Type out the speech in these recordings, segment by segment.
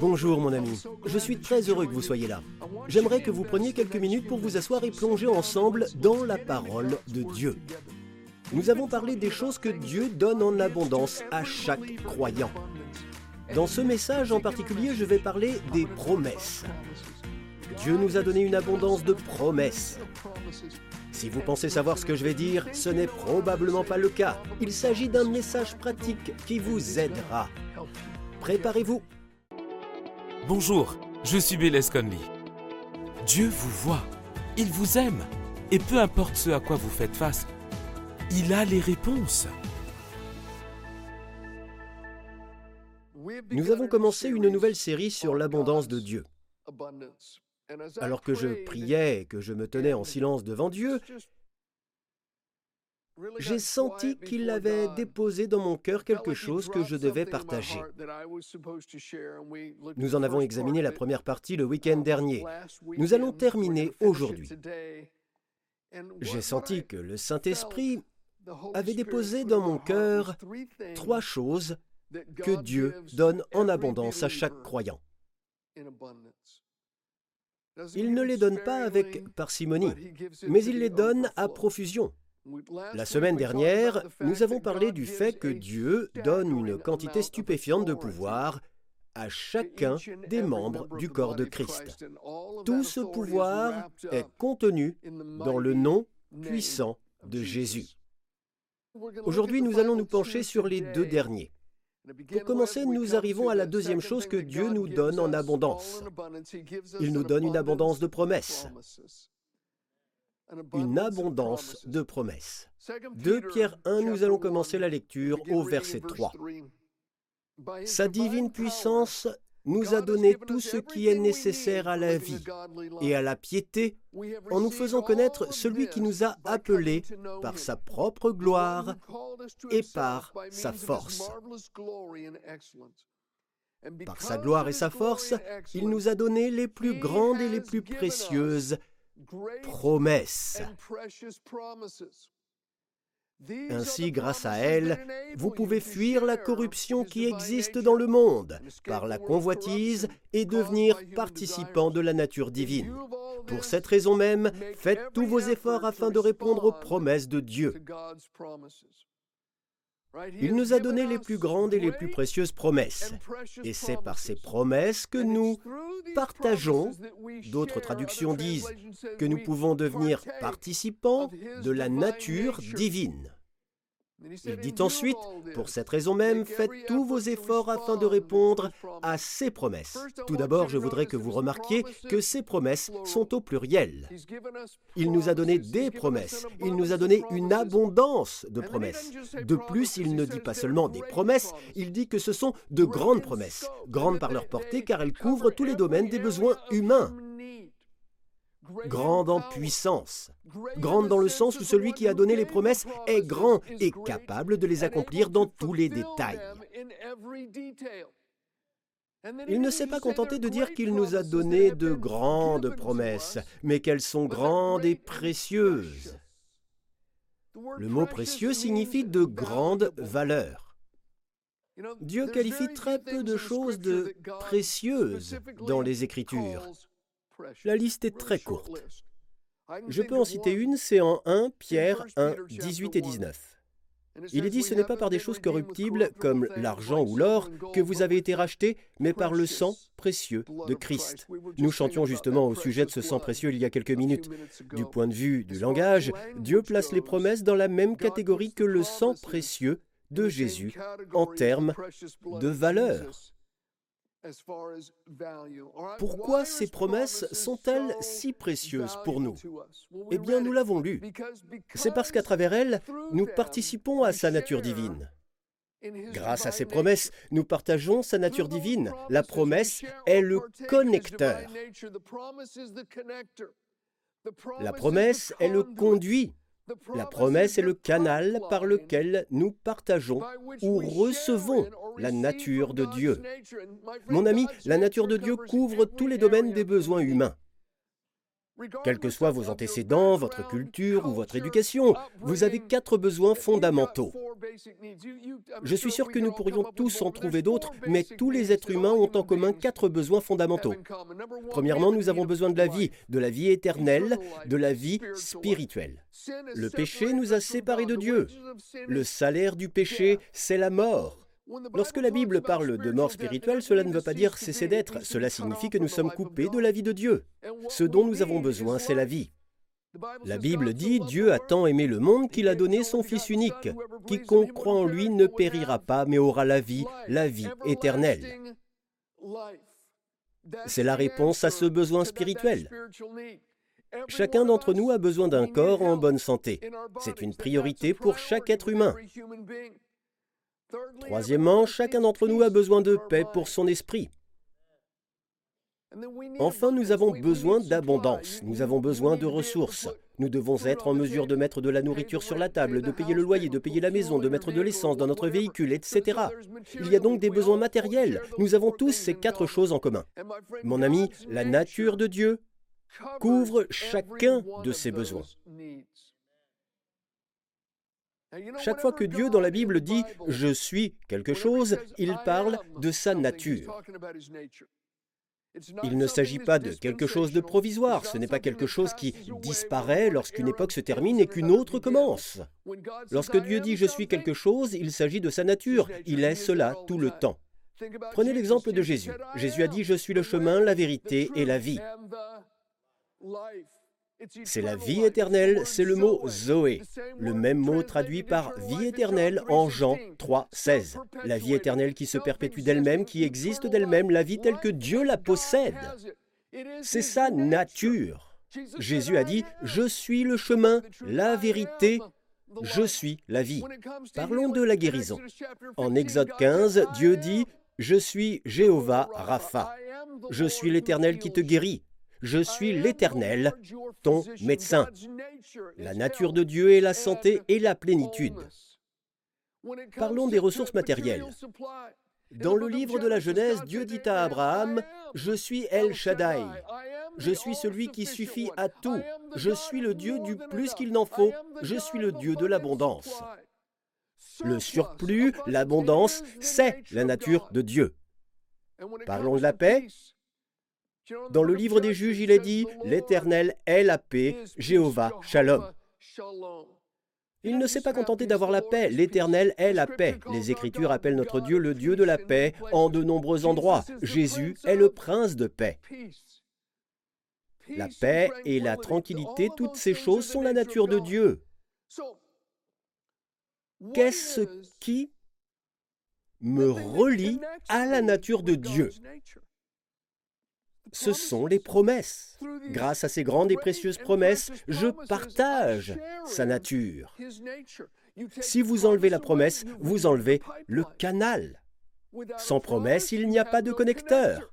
Bonjour mon ami, je suis très heureux que vous soyez là. J'aimerais que vous preniez quelques minutes pour vous asseoir et plonger ensemble dans la parole de Dieu. Nous avons parlé des choses que Dieu donne en abondance à chaque croyant. Dans ce message en particulier, je vais parler des promesses. Dieu nous a donné une abondance de promesses. Si vous pensez savoir ce que je vais dire, ce n'est probablement pas le cas. Il s'agit d'un message pratique qui vous aidera. Préparez-vous. Bonjour, je suis Bélez Conley. Dieu vous voit, il vous aime, et peu importe ce à quoi vous faites face, il a les réponses. Nous avons commencé une nouvelle série sur l'abondance de Dieu. Alors que je priais et que je me tenais en silence devant Dieu, j'ai senti qu'il avait déposé dans mon cœur quelque chose que je devais partager. Nous en avons examiné la première partie le week-end dernier. Nous allons terminer aujourd'hui. J'ai senti que le Saint-Esprit avait déposé dans mon cœur trois choses que Dieu donne en abondance à chaque croyant. Il ne les donne pas avec parcimonie, mais il les donne à profusion. La semaine dernière, nous avons parlé du fait que Dieu donne une quantité stupéfiante de pouvoir à chacun des membres du corps de Christ. Tout ce pouvoir est contenu dans le nom puissant de Jésus. Aujourd'hui, nous allons nous pencher sur les deux derniers. Pour commencer, nous arrivons à la deuxième chose que Dieu nous donne en abondance. Il nous donne une abondance de promesses une abondance de promesses. 2 Pierre 1, nous allons commencer la lecture au verset 3. Sa divine puissance nous a donné tout ce qui est nécessaire à la vie et à la piété en nous faisant connaître celui qui nous a appelés par sa propre gloire et par sa force. Par sa gloire et sa force, il nous a donné les plus grandes et les plus précieuses promesses. Ainsi, grâce à elle, vous pouvez fuir la corruption qui existe dans le monde par la convoitise et devenir participant de la nature divine. Pour cette raison même, faites tous vos efforts afin de répondre aux promesses de Dieu. Il nous a donné les plus grandes et les plus précieuses promesses. Et c'est par ces promesses que nous partageons, d'autres traductions disent que nous pouvons devenir participants de la nature divine. Il dit ensuite, pour cette raison même, faites tous vos efforts afin de répondre à ces promesses. Tout d'abord, je voudrais que vous remarquiez que ces promesses sont au pluriel. Il nous a donné des promesses, il nous a donné une abondance de promesses. De plus, il ne dit pas seulement des promesses, il dit que ce sont de grandes promesses, grandes par leur portée car elles couvrent tous les domaines des besoins humains grande en puissance, grande dans le sens où celui qui a donné les promesses est grand et capable de les accomplir dans tous les détails. Il ne s'est pas contenté de dire qu'il nous a donné de grandes promesses, mais qu'elles sont grandes et précieuses. Le mot précieux signifie de grande valeur. Dieu qualifie très peu de choses de précieuses dans les Écritures. La liste est très courte. Je peux en citer une, c'est en 1 Pierre 1, 18 et 19. Il est dit, ce n'est pas par des choses corruptibles comme l'argent ou l'or que vous avez été rachetés, mais par le sang précieux de Christ. Nous chantions justement au sujet de ce sang précieux il y a quelques minutes. Du point de vue du langage, Dieu place les promesses dans la même catégorie que le sang précieux de Jésus en termes de valeur. Pourquoi ces promesses sont-elles si précieuses pour nous Eh bien, nous l'avons lu. C'est parce qu'à travers elles, nous participons à sa nature divine. Grâce à ces promesses, nous partageons sa nature divine. La promesse est le connecteur. La promesse est le conduit. La promesse est le canal par lequel nous partageons ou recevons la nature de Dieu. Mon ami, la nature de Dieu couvre tous les domaines des besoins humains. Quels que soient vos antécédents, votre culture ou votre éducation, vous avez quatre besoins fondamentaux. Je suis sûr que nous pourrions tous en trouver d'autres, mais tous les êtres humains ont en commun quatre besoins fondamentaux. Premièrement, nous avons besoin de la vie, de la vie éternelle, de la vie spirituelle. Le péché nous a séparés de Dieu. Le salaire du péché, c'est la mort. Lorsque la Bible parle de mort spirituelle, cela ne veut pas dire cesser d'être, cela signifie que nous sommes coupés de la vie de Dieu. Ce dont nous avons besoin, c'est la vie. La Bible dit Dieu a tant aimé le monde qu'il a donné son Fils unique. Quiconque croit en lui ne périra pas, mais aura la vie, la vie éternelle. C'est la réponse à ce besoin spirituel. Chacun d'entre nous a besoin d'un corps en bonne santé. C'est une priorité pour chaque être humain. Troisièmement, chacun d'entre nous a besoin de paix pour son esprit. Enfin, nous avons besoin d'abondance, nous avons besoin de ressources. Nous devons être en mesure de mettre de la nourriture sur la table, de payer le loyer, de payer la maison, de mettre de l'essence dans notre véhicule, etc. Il y a donc des besoins matériels. Nous avons tous ces quatre choses en commun. Mon ami, la nature de Dieu couvre chacun de ces besoins. Chaque fois que Dieu dans la Bible dit ⁇ Je suis quelque chose ⁇ il parle de sa nature. Il ne s'agit pas de quelque chose de provisoire, ce n'est pas quelque chose qui disparaît lorsqu'une époque se termine et qu'une autre commence. Lorsque Dieu dit ⁇ Je suis quelque chose ⁇ il s'agit de sa nature, il est cela tout le temps. Prenez l'exemple de Jésus. Jésus a dit ⁇ Je suis le chemin, la vérité et la vie ⁇ c'est la vie éternelle, c'est le mot Zoé, le même mot traduit par vie éternelle en Jean 3, 16. La vie éternelle qui se perpétue d'elle-même, qui existe d'elle-même, la vie telle que Dieu la possède. C'est sa nature. Jésus a dit, Je suis le chemin, la vérité, je suis la vie. Parlons de la guérison. En Exode 15, Dieu dit, Je suis Jéhovah Rapha. Je suis l'Éternel qui te guérit. Je suis l'Éternel, ton médecin. La nature de Dieu est la santé et la plénitude. Parlons des ressources matérielles. Dans le livre de la Genèse, Dieu dit à Abraham, Je suis El Shaddai. Je suis celui qui suffit à tout. Je suis le Dieu du plus qu'il n'en faut. Je suis le Dieu de l'abondance. Le surplus, l'abondance, c'est la nature de Dieu. Parlons de la paix. Dans le livre des juges, il est dit, L'Éternel est la paix, Jéhovah, Shalom. Il ne s'est pas contenté d'avoir la paix, l'Éternel est la paix. Les Écritures appellent notre Dieu le Dieu de la paix en de nombreux endroits. Jésus est le prince de paix. La paix et la tranquillité, toutes ces choses sont la nature de Dieu. Qu'est-ce qui me relie à la nature de Dieu? Ce sont les promesses. Grâce à ces grandes et précieuses promesses, je partage sa nature. Si vous enlevez la promesse, vous enlevez le canal. Sans promesse, il n'y a pas de connecteur.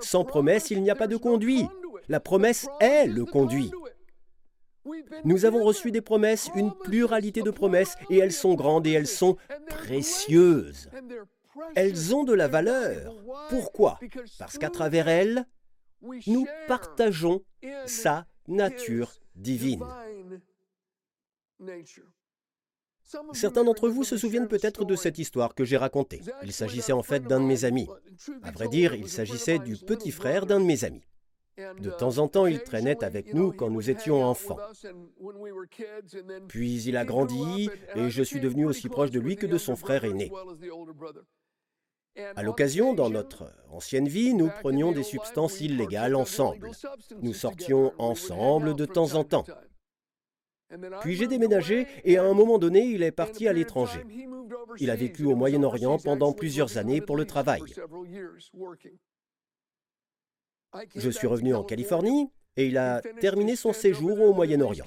Sans promesse, il n'y a pas de conduit. La promesse est le conduit. Nous avons reçu des promesses, une pluralité de promesses, et elles sont grandes et elles sont précieuses. Elles ont de la valeur. Pourquoi? Parce qu'à travers elles, nous partageons sa nature divine. Certains d'entre vous se souviennent peut-être de cette histoire que j'ai racontée. Il s'agissait en fait d'un de mes amis. À vrai dire, il s'agissait du petit frère d'un de mes amis. De temps en temps, il traînait avec nous quand nous étions enfants. Puis il a grandi et je suis devenu aussi proche de lui que de son frère aîné. À l'occasion, dans notre ancienne vie, nous prenions des substances illégales ensemble. Nous sortions ensemble de temps en temps. Puis j'ai déménagé et à un moment donné, il est parti à l'étranger. Il a vécu au Moyen-Orient pendant plusieurs années pour le travail. Je suis revenu en Californie et il a terminé son séjour au Moyen-Orient.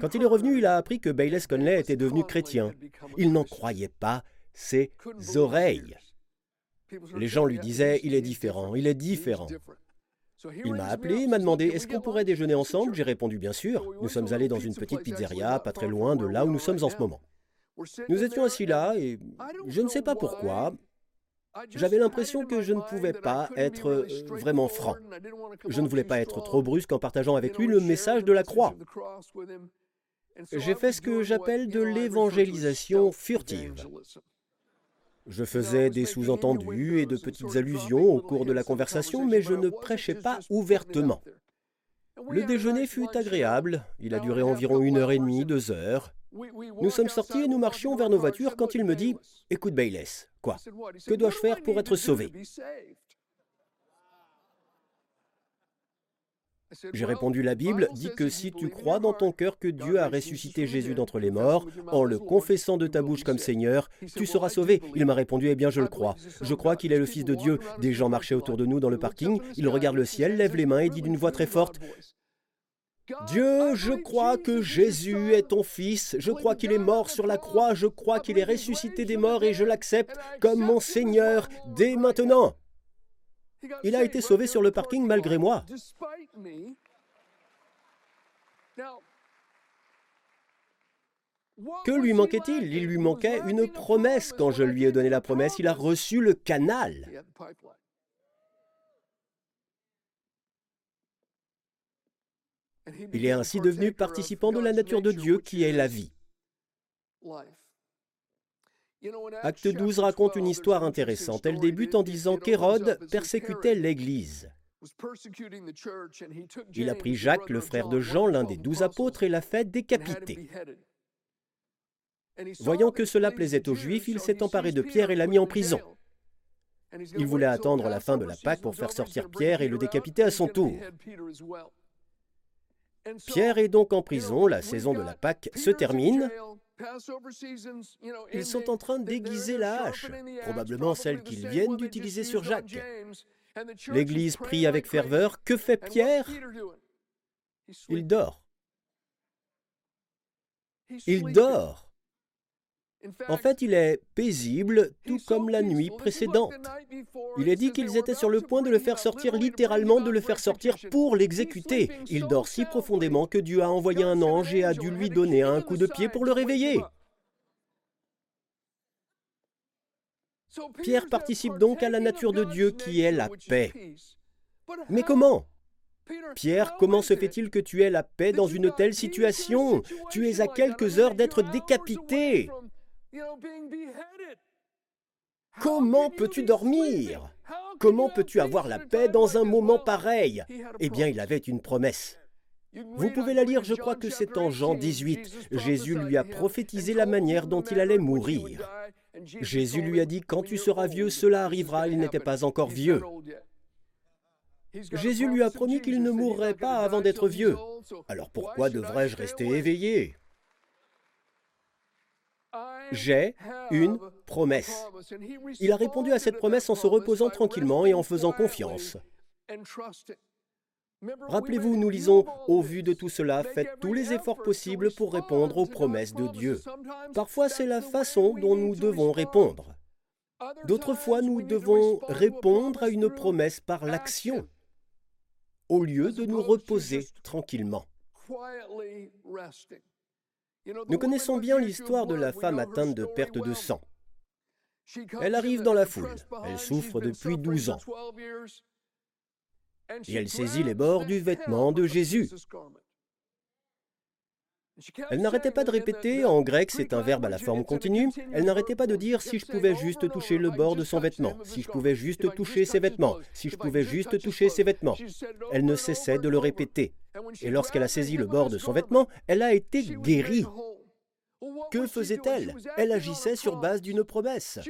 Quand il est revenu, il a appris que Bayless Conley était devenu chrétien. Il n'en croyait pas ses oreilles. Les gens lui disaient, il est différent, il est différent. Il m'a appelé, m'a demandé, est-ce qu'on pourrait déjeuner ensemble? J'ai répondu, bien sûr. Nous sommes allés dans une petite pizzeria, pas très loin de là où nous sommes en ce moment. Nous étions assis là et je ne sais pas pourquoi. J'avais l'impression que je ne pouvais pas être euh, vraiment franc. Je ne voulais pas être trop brusque en partageant avec lui le message de la croix. J'ai fait ce que j'appelle de l'évangélisation furtive. Je faisais des sous-entendus et de petites allusions au cours de la conversation, mais je ne prêchais pas ouvertement. Le déjeuner fut agréable, il a duré environ une heure et demie, deux heures. Nous sommes sortis et nous marchions vers nos voitures quand il me dit ⁇ Écoute Bayless, quoi Que dois-je faire pour être sauvé ?⁇ J'ai répondu, la Bible dit que si tu crois dans ton cœur que Dieu a ressuscité Jésus d'entre les morts, en le confessant de ta bouche comme Seigneur, tu seras sauvé. Il m'a répondu, eh bien je le crois. Je crois qu'il est le Fils de Dieu. Des gens marchaient autour de nous dans le parking, il regarde le ciel, lève les mains et dit d'une voix très forte, Dieu, je crois que Jésus est ton Fils, je crois qu'il est mort sur la croix, je crois qu'il est ressuscité des morts et je l'accepte comme mon Seigneur. Dès maintenant. Il a été sauvé sur le parking malgré moi. Que lui manquait-il? Il lui manquait une promesse. Quand je lui ai donné la promesse, il a reçu le canal. Il est ainsi devenu participant de la nature de Dieu qui est la vie. Acte 12 raconte une histoire intéressante. Elle débute en disant qu'Hérode persécutait l'Église. Il a pris Jacques, le frère de Jean, l'un des douze apôtres, et l'a fait décapiter. Voyant que cela plaisait aux Juifs, il s'est emparé de Pierre et l'a mis en prison. Il voulait attendre la fin de la Pâque pour faire sortir Pierre et le décapiter à son tour. Pierre est donc en prison, la saison de la Pâque se termine. Ils sont en train d'aiguiser la hache, probablement celle qu'ils viennent d'utiliser sur Jacques. L'Église prie avec ferveur. Que fait Pierre? Il dort. Il dort. En fait, il est paisible, tout comme la nuit précédente. Il est dit qu'ils étaient sur le point de le faire sortir, littéralement de le faire sortir pour l'exécuter. Il dort si profondément que Dieu a envoyé un ange et a dû lui donner un coup de pied pour le réveiller. Pierre participe donc à la nature de Dieu qui est la paix. Mais comment? Pierre, comment se fait-il que tu aies la paix dans une telle situation? Tu es à quelques heures d'être décapité. Comment peux-tu dormir? Comment peux-tu avoir la paix dans un moment pareil? Eh bien, il avait une promesse. Vous pouvez la lire, je crois que c'est en Jean 18. Jésus lui a prophétisé la manière dont il allait mourir. Jésus lui a dit, quand tu seras vieux, cela arrivera, il n'était pas encore vieux. Jésus lui a promis qu'il ne mourrait pas avant d'être vieux. Alors pourquoi devrais-je rester éveillé? J'ai une promesse. Il a répondu à cette promesse en se reposant tranquillement et en faisant confiance. Rappelez-vous, nous lisons, au vu de tout cela, faites tous les efforts possibles pour répondre aux promesses de Dieu. Parfois, c'est la façon dont nous devons répondre. D'autres fois, nous devons répondre à une promesse par l'action, au lieu de nous reposer tranquillement. Nous connaissons bien l'histoire de la femme atteinte de perte de sang. Elle arrive dans la foule. Elle souffre depuis 12 ans. Et elle saisit les bords du vêtement de Jésus. Elle n'arrêtait pas de répéter, en grec c'est un verbe à la forme continue, elle n'arrêtait pas de dire si je pouvais juste toucher le bord de son vêtement, si je pouvais juste toucher ses vêtements, si je pouvais juste toucher ses vêtements. Elle ne cessait de le répéter. Et lorsqu'elle a saisi le bord de son vêtement, elle a été guérie. Que faisait-elle? Elle agissait sur base d'une promesse.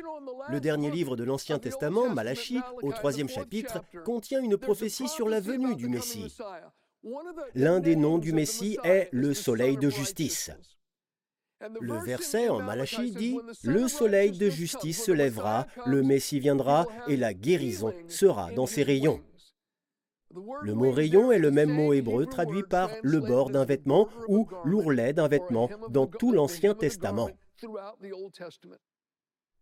Le dernier livre de l'Ancien Testament, Malachie, au troisième chapitre, contient une prophétie sur la venue du Messie. L'un des noms du Messie est le soleil de justice. Le verset en Malachie dit Le soleil de justice se lèvera, le Messie viendra et la guérison sera dans ses rayons. Le mot rayon est le même mot hébreu traduit par le bord d'un vêtement ou l'ourlet d'un vêtement dans tout l'Ancien Testament.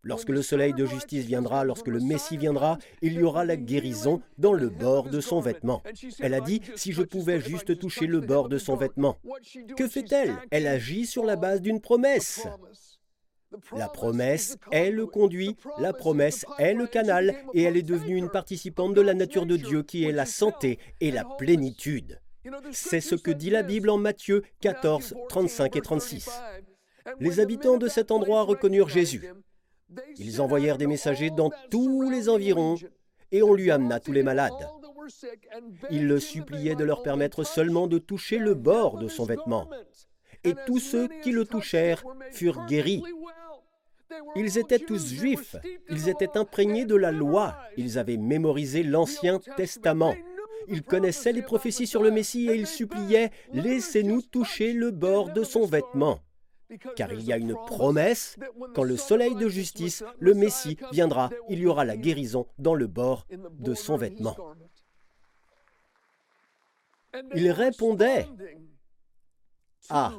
Lorsque le soleil de justice viendra, lorsque le Messie viendra, il y aura la guérison dans le bord de son vêtement. Elle a dit, si je pouvais juste toucher le bord de son vêtement. Que fait-elle? Elle agit sur la base d'une promesse. La promesse est le conduit, la promesse est le canal, et elle est devenue une participante de la nature de Dieu qui est la santé et la plénitude. C'est ce que dit la Bible en Matthieu 14, 35 et 36. Les habitants de cet endroit reconnurent Jésus. Ils envoyèrent des messagers dans tous les environs et on lui amena tous les malades. Ils le suppliaient de leur permettre seulement de toucher le bord de son vêtement. Et tous ceux qui le touchèrent furent guéris. Ils étaient tous juifs, ils étaient imprégnés de la loi, ils avaient mémorisé l'Ancien Testament. Ils connaissaient les prophéties sur le Messie et ils suppliaient ⁇ Laissez-nous toucher le bord de son vêtement ⁇ car il y a une promesse, quand le soleil de justice, le Messie, viendra, il y aura la guérison dans le bord de son vêtement. Il répondait à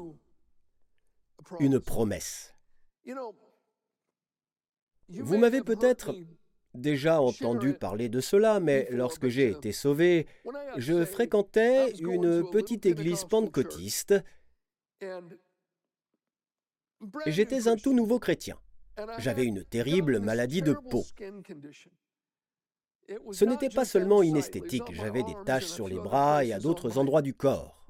une promesse. Vous m'avez peut-être déjà entendu parler de cela, mais lorsque j'ai été sauvé, je fréquentais une petite église pentecôtiste j'étais un tout nouveau chrétien. J'avais une terrible maladie de peau. Ce n'était pas seulement inesthétique, j'avais des taches sur les bras et à d'autres endroits du corps.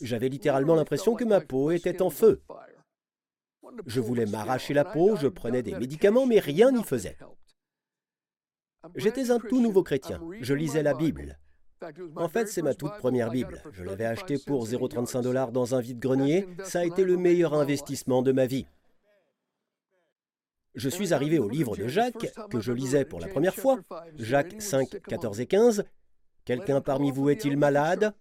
J'avais littéralement l'impression que ma peau était en feu. Je voulais m'arracher la peau, je prenais des médicaments, mais rien n'y faisait. J'étais un tout nouveau chrétien, je lisais la Bible. En fait, c'est ma toute première Bible. Je l'avais achetée pour 0,35 dollars dans un vide-grenier. Ça a été le meilleur investissement de ma vie. Je suis arrivé au livre de Jacques, que je lisais pour la première fois. Jacques 5, 14 et 15. Quelqu'un parmi vous est-il malade?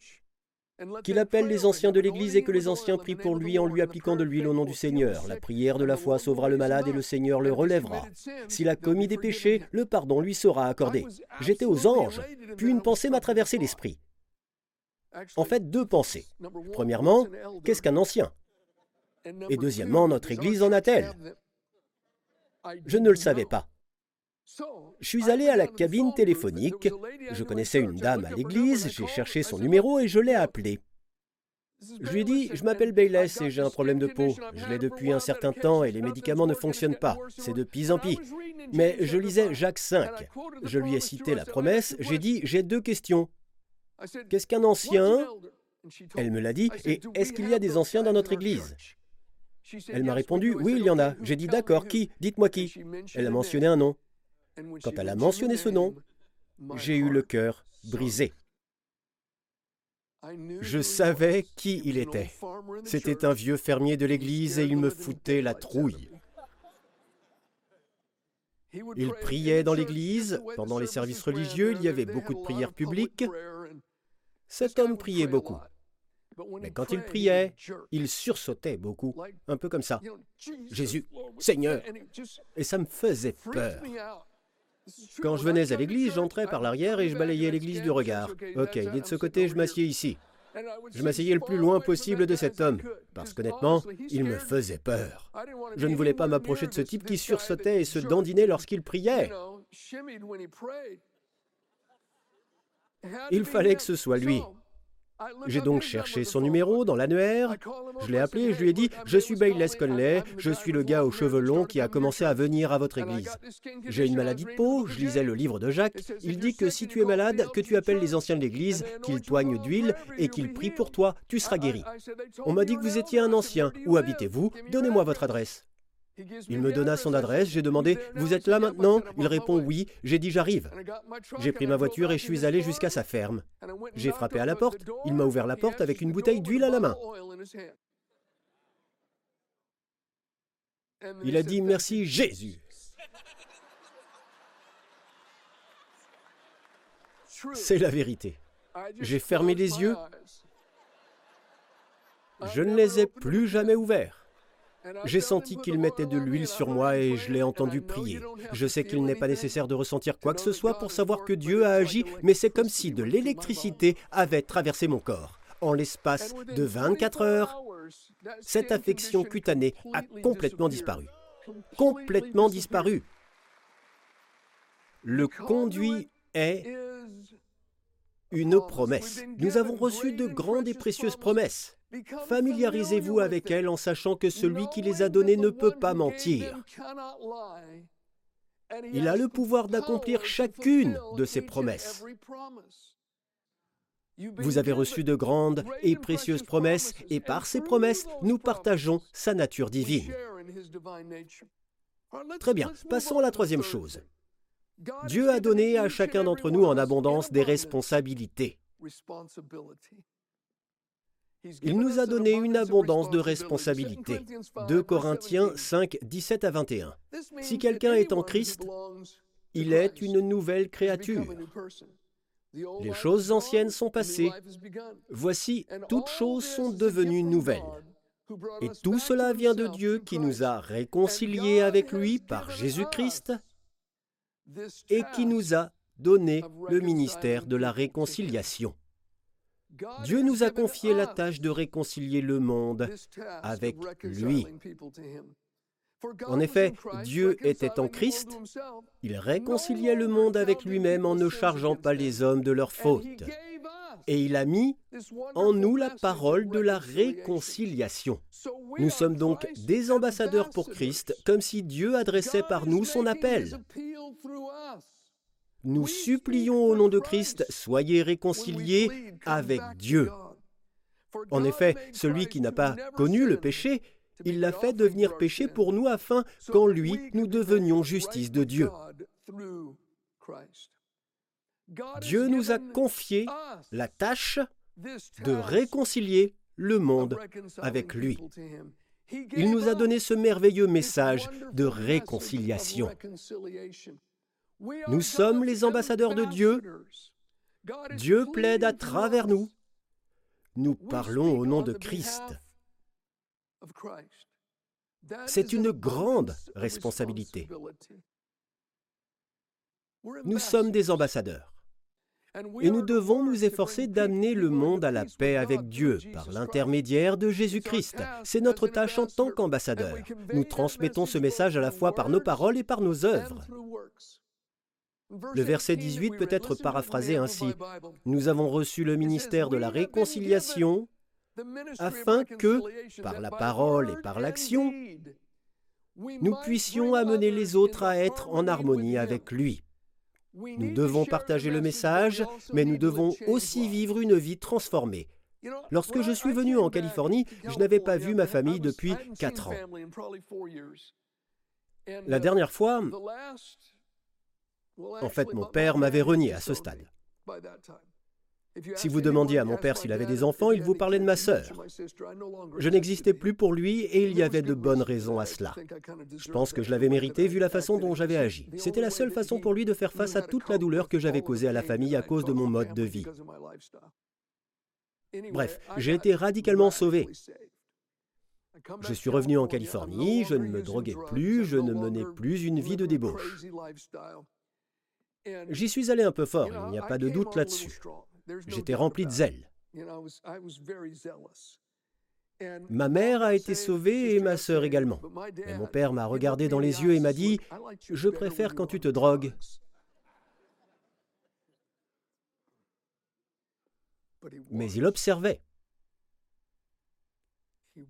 Qu'il appelle les anciens de l'Église et que les anciens prient pour lui en lui appliquant de l'huile au nom du Seigneur. La prière de la foi sauvera le malade et le Seigneur le relèvera. S'il a commis des péchés, le pardon lui sera accordé. J'étais aux anges, puis une pensée m'a traversé l'esprit. En fait, deux pensées. Premièrement, qu'est-ce qu'un ancien? Et deuxièmement, notre Église en a-t-elle? Je ne le savais pas. Je suis allé à la cabine téléphonique, je connaissais une dame à l'église, j'ai cherché son numéro et je l'ai appelée. Je lui ai dit, je m'appelle Bayless et j'ai un problème de peau. Je l'ai depuis un certain temps et les médicaments ne fonctionnent pas. C'est de pis en pis. Mais je lisais Jacques 5. Je lui ai cité la promesse. J'ai dit, j'ai deux questions. Qu'est-ce qu'un ancien? Elle me l'a dit. Et est-ce qu'il y a des anciens dans notre église? Elle m'a répondu Oui, il y en a. J'ai dit D'accord, qui? Dites-moi qui. Elle a mentionné un nom. Quand elle a mentionné ce nom, j'ai eu le cœur brisé. Je savais qui il était. C'était un vieux fermier de l'église et il me foutait la trouille. Il priait dans l'église, pendant les services religieux, il y avait beaucoup de prières publiques. Cet homme priait beaucoup. Mais quand il priait, il sursautait beaucoup, un peu comme ça. Jésus, Seigneur. Et ça me faisait peur. Quand je venais à l'église, j'entrais par l'arrière et je balayais l'église du regard. Ok, il est de ce côté, je m'assieds ici. Je m'asseyais le plus loin possible de cet homme, parce qu'honnêtement, il me faisait peur. Je ne voulais pas m'approcher de ce type qui sursautait et se dandinait lorsqu'il priait. Il fallait que ce soit lui. J'ai donc cherché son numéro dans l'annuaire. Je l'ai appelé et je lui ai dit Je suis Bayless Conley, je suis le gars aux cheveux longs qui a commencé à venir à votre église. J'ai une maladie de peau, je lisais le livre de Jacques. Il dit que si tu es malade, que tu appelles les anciens de l'église, qu'ils toignent d'huile et qu'ils prient pour toi, tu seras guéri. On m'a dit que vous étiez un ancien. Où habitez-vous? Donnez-moi votre adresse. Il me donna son adresse, j'ai demandé ⁇ Vous êtes là maintenant ?⁇ Il répond ⁇ Oui, j'ai dit j'arrive. J'ai pris ma voiture et je suis allé jusqu'à sa ferme. J'ai frappé à la porte, il m'a ouvert la porte avec une bouteille d'huile à la main. Il a dit ⁇ Merci Jésus ⁇ C'est la vérité. J'ai fermé les yeux. Je ne les ai plus jamais ouverts. J'ai senti qu'il mettait de l'huile sur moi et je l'ai entendu prier. Je sais qu'il n'est pas nécessaire de ressentir quoi que ce soit pour savoir que Dieu a agi, mais c'est comme si de l'électricité avait traversé mon corps. En l'espace de 24 heures, cette affection cutanée a complètement disparu. Complètement disparu. Le conduit est une promesse. Nous avons reçu de grandes et précieuses promesses. Familiarisez-vous avec elles en sachant que celui qui les a données ne peut pas mentir. Il a le pouvoir d'accomplir chacune de ses promesses. Vous avez reçu de grandes et précieuses promesses et par ces promesses, nous partageons sa nature divine. Très bien, passons à la troisième chose. Dieu a donné à chacun d'entre nous en abondance des responsabilités. Il nous a donné une abondance de responsabilités. 2 Corinthiens 5, 17 à 21. Si quelqu'un est en Christ, il est une nouvelle créature. Les choses anciennes sont passées. Voici, toutes choses sont devenues nouvelles. Et tout cela vient de Dieu qui nous a réconciliés avec lui par Jésus-Christ et qui nous a donné le ministère de la réconciliation. Dieu nous a confié la tâche de réconcilier le monde avec lui. En effet, Dieu était en Christ, il réconciliait le monde avec lui-même en ne chargeant pas les hommes de leurs fautes. Et il a mis en nous la parole de la réconciliation. Nous sommes donc des ambassadeurs pour Christ, comme si Dieu adressait par nous son appel. Nous supplions au nom de Christ, soyez réconciliés avec Dieu. En effet, celui qui n'a pas connu le péché il l'a fait devenir péché pour nous afin qu'en lui nous devenions justice de Dieu. Dieu nous a confié la tâche de réconcilier le monde avec lui. Il nous a donné ce merveilleux message de réconciliation. Nous sommes les ambassadeurs de Dieu. Dieu plaide à travers nous. Nous parlons au nom de Christ. C'est une grande responsabilité. Nous sommes des ambassadeurs. Et nous devons nous efforcer d'amener le monde à la paix avec Dieu par l'intermédiaire de Jésus-Christ. C'est notre tâche en tant qu'ambassadeurs. Nous transmettons ce message à la fois par nos paroles et par nos œuvres. Le verset 18 peut être paraphrasé ainsi. Nous avons reçu le ministère de la réconciliation afin que, par la parole et par l'action, nous puissions amener les autres à être en harmonie avec lui. Nous devons partager le message, mais nous devons aussi vivre une vie transformée. Lorsque je suis venu en Californie, je n'avais pas vu ma famille depuis quatre ans. La dernière fois, en fait, mon père m'avait renié à ce stade. Si vous demandiez à mon père s'il avait des enfants, il vous parlait de ma sœur. Je n'existais plus pour lui et il y avait de bonnes raisons à cela. Je pense que je l'avais mérité vu la façon dont j'avais agi. C'était la seule façon pour lui de faire face à toute la douleur que j'avais causée à la famille à cause de mon mode de vie. Bref, j'ai été radicalement sauvé. Je suis revenu en Californie, je ne me droguais plus, je ne menais plus une vie de débauche. J'y suis allé un peu fort, il n'y a pas de doute là-dessus. J'étais rempli de zèle. Ma mère a été sauvée et ma sœur également. Mais mon père m'a regardé dans les yeux et m'a dit, je préfère quand tu te drogues. Mais il observait.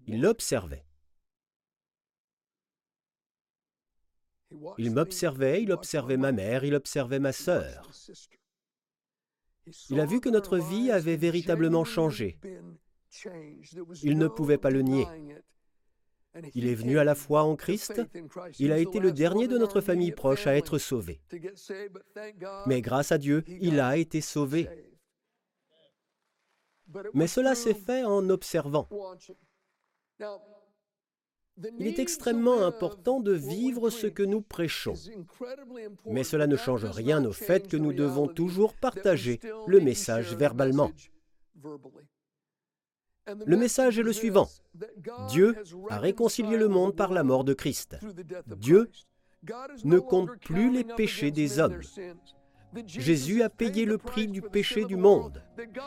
Il observait. Il m'observait, il observait ma mère, il observait ma sœur. Il a vu que notre vie avait véritablement changé. Il ne pouvait pas le nier. Il est venu à la foi en Christ. Il a été le dernier de notre famille proche à être sauvé. Mais grâce à Dieu, il a été sauvé. Mais cela s'est fait en observant. Il est extrêmement important de vivre ce que nous prêchons. Mais cela ne change rien au fait que nous devons toujours partager le message verbalement. Le message est le suivant. Dieu a réconcilié le monde par la mort de Christ. Dieu ne compte plus les péchés des hommes. Jésus a payé le prix du péché du monde.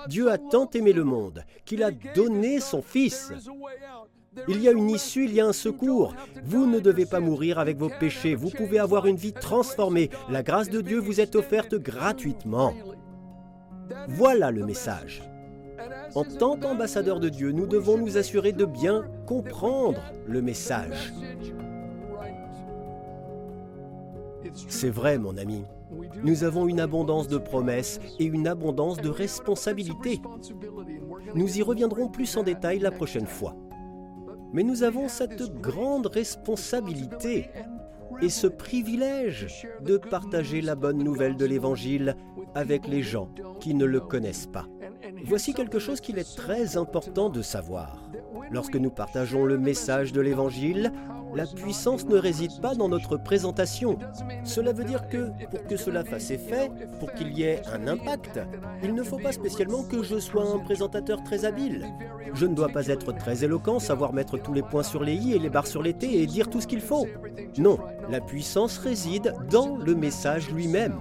Dieu a tant aimé le monde qu'il a donné son Fils. Il y a une issue, il y a un secours. Vous ne devez pas mourir avec vos péchés. Vous pouvez avoir une vie transformée. La grâce de Dieu vous est offerte gratuitement. Voilà le message. En tant qu'ambassadeurs de Dieu, nous devons nous assurer de bien comprendre le message. C'est vrai, mon ami. Nous avons une abondance de promesses et une abondance de responsabilités. Nous y reviendrons plus en détail la prochaine fois. Mais nous avons cette grande responsabilité et ce privilège de partager la bonne nouvelle de l'Évangile avec les gens qui ne le connaissent pas. Voici quelque chose qu'il est très important de savoir. Lorsque nous partageons le message de l'Évangile, la puissance ne réside pas dans notre présentation. Cela veut dire que pour que cela fasse effet, pour qu'il y ait un impact, il ne faut pas spécialement que je sois un présentateur très habile. Je ne dois pas être très éloquent, savoir mettre tous les points sur les i et les barres sur les t et dire tout ce qu'il faut. Non, la puissance réside dans le message lui-même.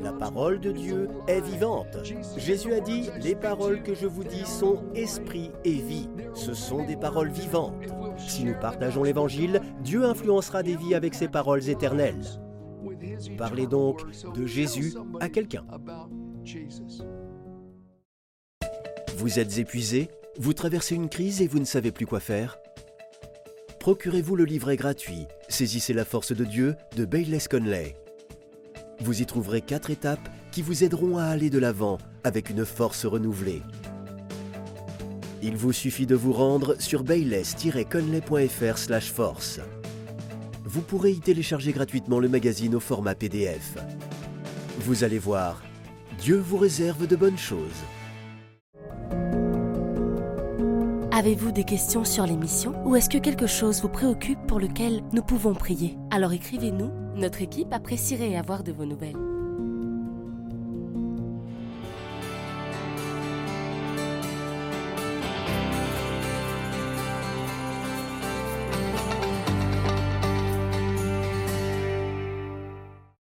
La parole de Dieu est vivante. Jésus a dit, les paroles que je vous dis sont esprit et vie. Ce sont des paroles vivantes. Si nous partageons l'Évangile, Dieu influencera des vies avec ses paroles éternelles. Parlez donc de Jésus à quelqu'un. Vous êtes épuisé Vous traversez une crise et vous ne savez plus quoi faire? Procurez-vous le livret gratuit Saisissez la force de Dieu de Bayless Conley. Vous y trouverez quatre étapes qui vous aideront à aller de l'avant avec une force renouvelée. Il vous suffit de vous rendre sur bayless-conley.fr force. Vous pourrez y télécharger gratuitement le magazine au format PDF. Vous allez voir, Dieu vous réserve de bonnes choses. Avez-vous des questions sur l'émission ou est-ce que quelque chose vous préoccupe pour lequel nous pouvons prier? Alors écrivez-nous notre équipe apprécierait avoir de vos nouvelles.